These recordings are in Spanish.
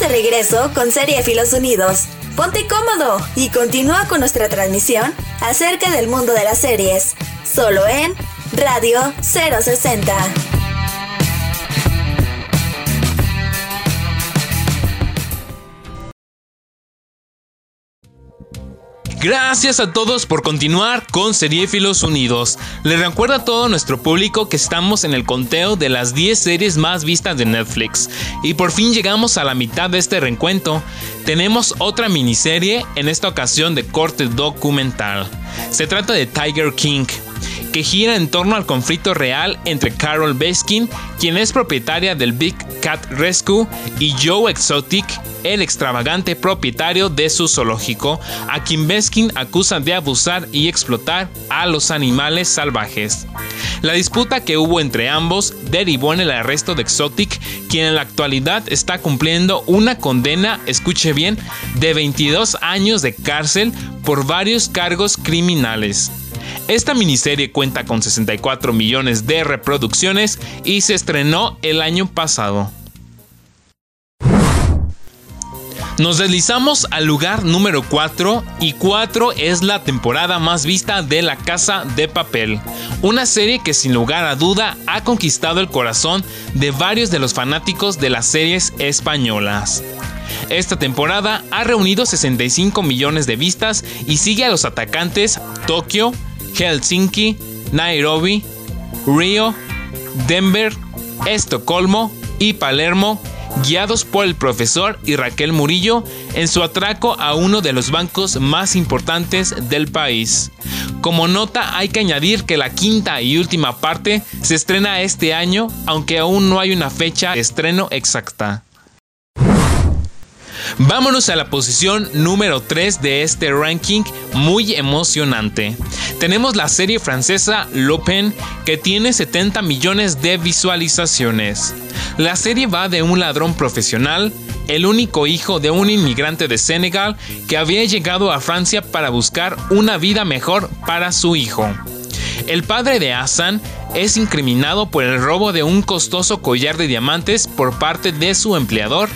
De regreso con Filos Unidos. Ponte cómodo y continúa con nuestra transmisión acerca del mundo de las series, solo en Radio 060. Gracias a todos por continuar con Seriefilos Unidos. Les recuerdo a todo nuestro público que estamos en el conteo de las 10 series más vistas de Netflix. Y por fin llegamos a la mitad de este reencuentro. Tenemos otra miniserie, en esta ocasión de corte documental. Se trata de Tiger King, que gira en torno al conflicto real entre Carol Baskin, quien es propietaria del Big Cat Rescue, y Joe Exotic, el extravagante propietario de su zoológico, a quien Baskin acusa de abusar y explotar a los animales salvajes. La disputa que hubo entre ambos derivó en el arresto de Exotic, quien en la actualidad está cumpliendo una condena, escuche bien, de 22 años de cárcel por varios cargos criminales. Esta miniserie cuenta con 64 millones de reproducciones y se estrenó el año pasado. Nos deslizamos al lugar número 4 y 4 es la temporada más vista de La Casa de Papel, una serie que sin lugar a duda ha conquistado el corazón de varios de los fanáticos de las series españolas. Esta temporada ha reunido 65 millones de vistas y sigue a los atacantes Tokio, Helsinki, Nairobi, Río, Denver, Estocolmo y Palermo, guiados por el profesor y Raquel Murillo en su atraco a uno de los bancos más importantes del país. Como nota hay que añadir que la quinta y última parte se estrena este año, aunque aún no hay una fecha de estreno exacta. Vámonos a la posición número 3 de este ranking muy emocionante. Tenemos la serie francesa Lupin que tiene 70 millones de visualizaciones. La serie va de un ladrón profesional, el único hijo de un inmigrante de Senegal que había llegado a Francia para buscar una vida mejor para su hijo. El padre de Hassan es incriminado por el robo de un costoso collar de diamantes por parte de su empleador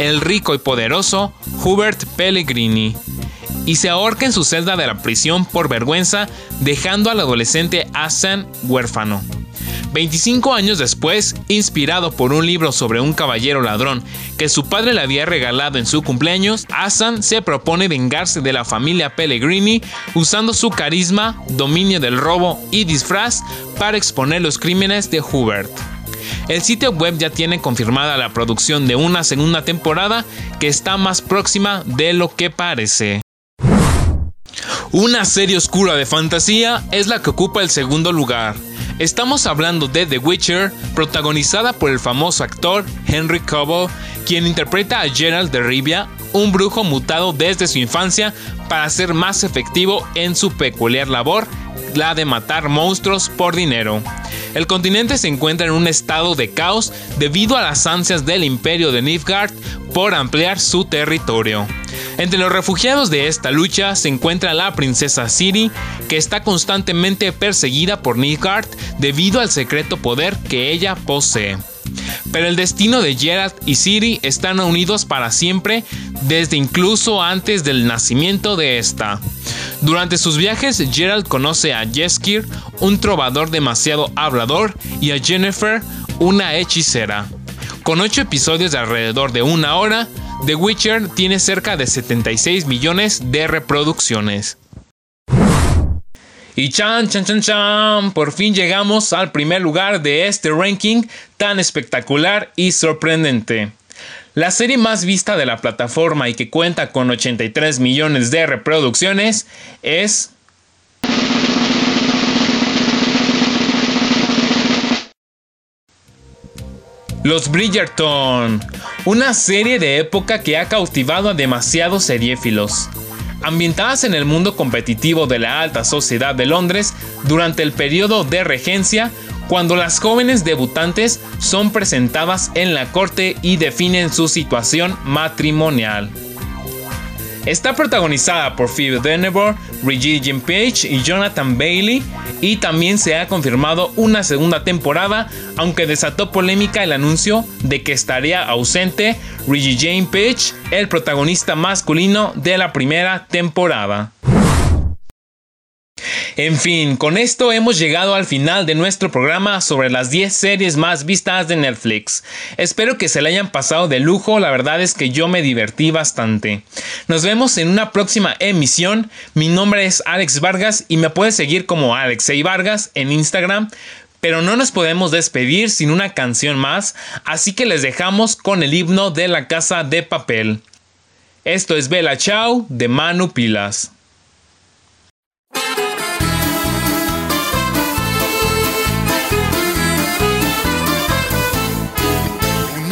el rico y poderoso Hubert Pellegrini, y se ahorca en su celda de la prisión por vergüenza, dejando al adolescente Hassan huérfano. 25 años después, inspirado por un libro sobre un caballero ladrón que su padre le había regalado en su cumpleaños, Hassan se propone vengarse de la familia Pellegrini usando su carisma, dominio del robo y disfraz para exponer los crímenes de Hubert. El sitio web ya tiene confirmada la producción de una segunda temporada que está más próxima de lo que parece. Una serie oscura de fantasía es la que ocupa el segundo lugar. Estamos hablando de The Witcher, protagonizada por el famoso actor Henry Cavill, quien interpreta a Gerald de Rivia, un brujo mutado desde su infancia para ser más efectivo en su peculiar labor, la de matar monstruos por dinero. El continente se encuentra en un estado de caos debido a las ansias del imperio de Nilfgaard por ampliar su territorio. Entre los refugiados de esta lucha se encuentra la princesa Ciri, que está constantemente perseguida por Nilfgaard debido al secreto poder que ella posee. Pero el destino de Geralt y Ciri están unidos para siempre, desde incluso antes del nacimiento de esta. Durante sus viajes, Gerald conoce a Jeskir, un trovador demasiado hablador, y a Jennifer, una hechicera. Con 8 episodios de alrededor de una hora, The Witcher tiene cerca de 76 millones de reproducciones. Y chan, chan, chan, chan, por fin llegamos al primer lugar de este ranking tan espectacular y sorprendente. La serie más vista de la plataforma y que cuenta con 83 millones de reproducciones es... Los Bridgerton, una serie de época que ha cautivado a demasiados seriéfilos. Ambientadas en el mundo competitivo de la alta sociedad de Londres durante el periodo de regencia, cuando las jóvenes debutantes son presentadas en la corte y definen su situación matrimonial. Está protagonizada por Phoebe Denevor, Regina Page y Jonathan Bailey y también se ha confirmado una segunda temporada, aunque desató polémica el anuncio de que estaría ausente Reggie Jane Page, el protagonista masculino de la primera temporada. En fin, con esto hemos llegado al final de nuestro programa sobre las 10 series más vistas de Netflix. Espero que se le hayan pasado de lujo, la verdad es que yo me divertí bastante. Nos vemos en una próxima emisión. Mi nombre es Alex Vargas y me puedes seguir como Alexei Vargas en Instagram. Pero no nos podemos despedir sin una canción más, así que les dejamos con el himno de la casa de papel. Esto es Bella Chao de Manu Pilas.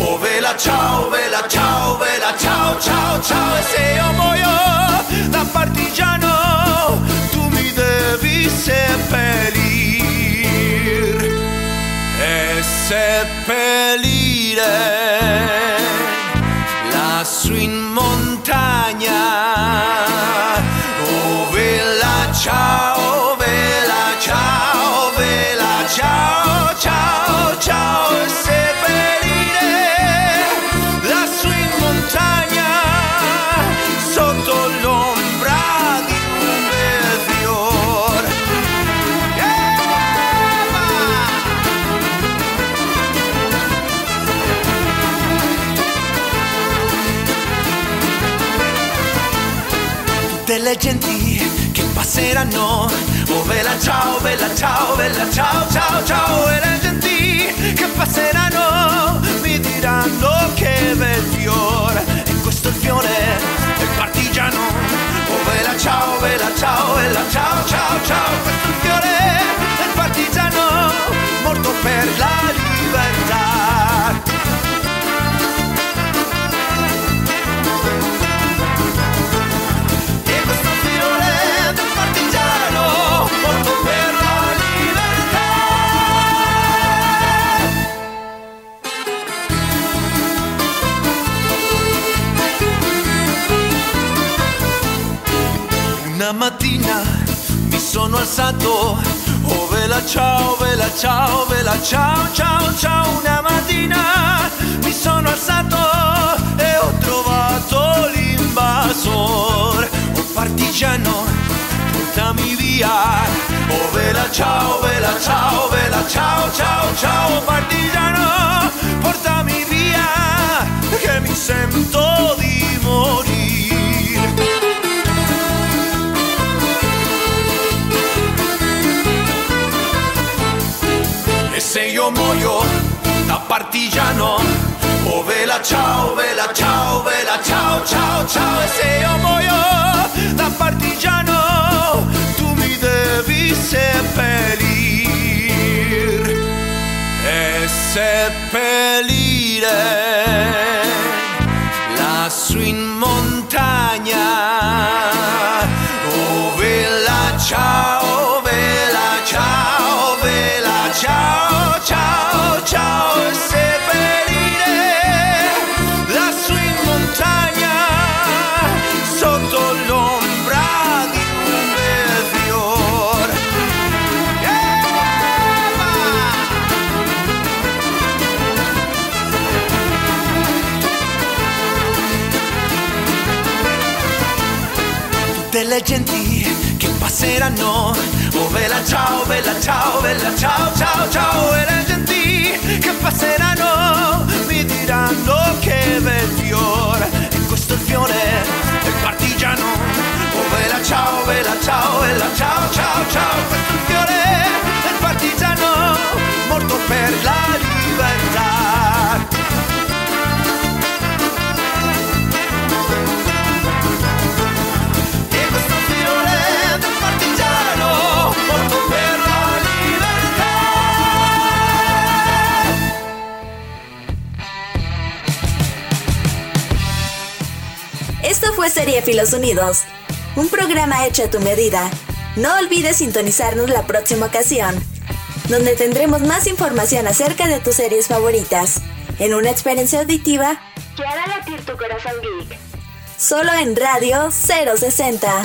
Oh vela ciao, vela ciao, Tutte le genti che passeranno. Oh bella ciao, bella ciao, bella ciao, ciao, ciao. E le genti che passeranno mi diranno che bel fiore E questo il fiore alzato, oh vela ciao, vela ciao, vela ciao, ciao, ciao. Una mattina mi sono alzato e ho trovato l'invasor, oh partigiano, portami via. Oh vela ciao, vela ciao, vela ciao, ciao, ciao, partigiano, portami via, che mi sento partigiano, oh vela ciao, vela ciao, vela ciao, ciao, ciao. E se io muoio da partigiano, tu mi devi seppellir e seppellire lassù in montagna. Oh vela ciao, tutte le genti che passeranno. Oh bella ciao, bella ciao, bella ciao, ciao, ciao. E le che passeranno mi diranno che bel fiore. E questo è il fiore del partigiano. Oh bella ciao, bella ciao, bella ciao, ciao, ciao. Questo è il fiore del partigiano morto per la libertà. Esto fue Serie Filos Unidos, un programa hecho a tu medida. No olvides sintonizarnos la próxima ocasión, donde tendremos más información acerca de tus series favoritas, en una experiencia auditiva que hará latir tu corazón geek. Solo en Radio 060.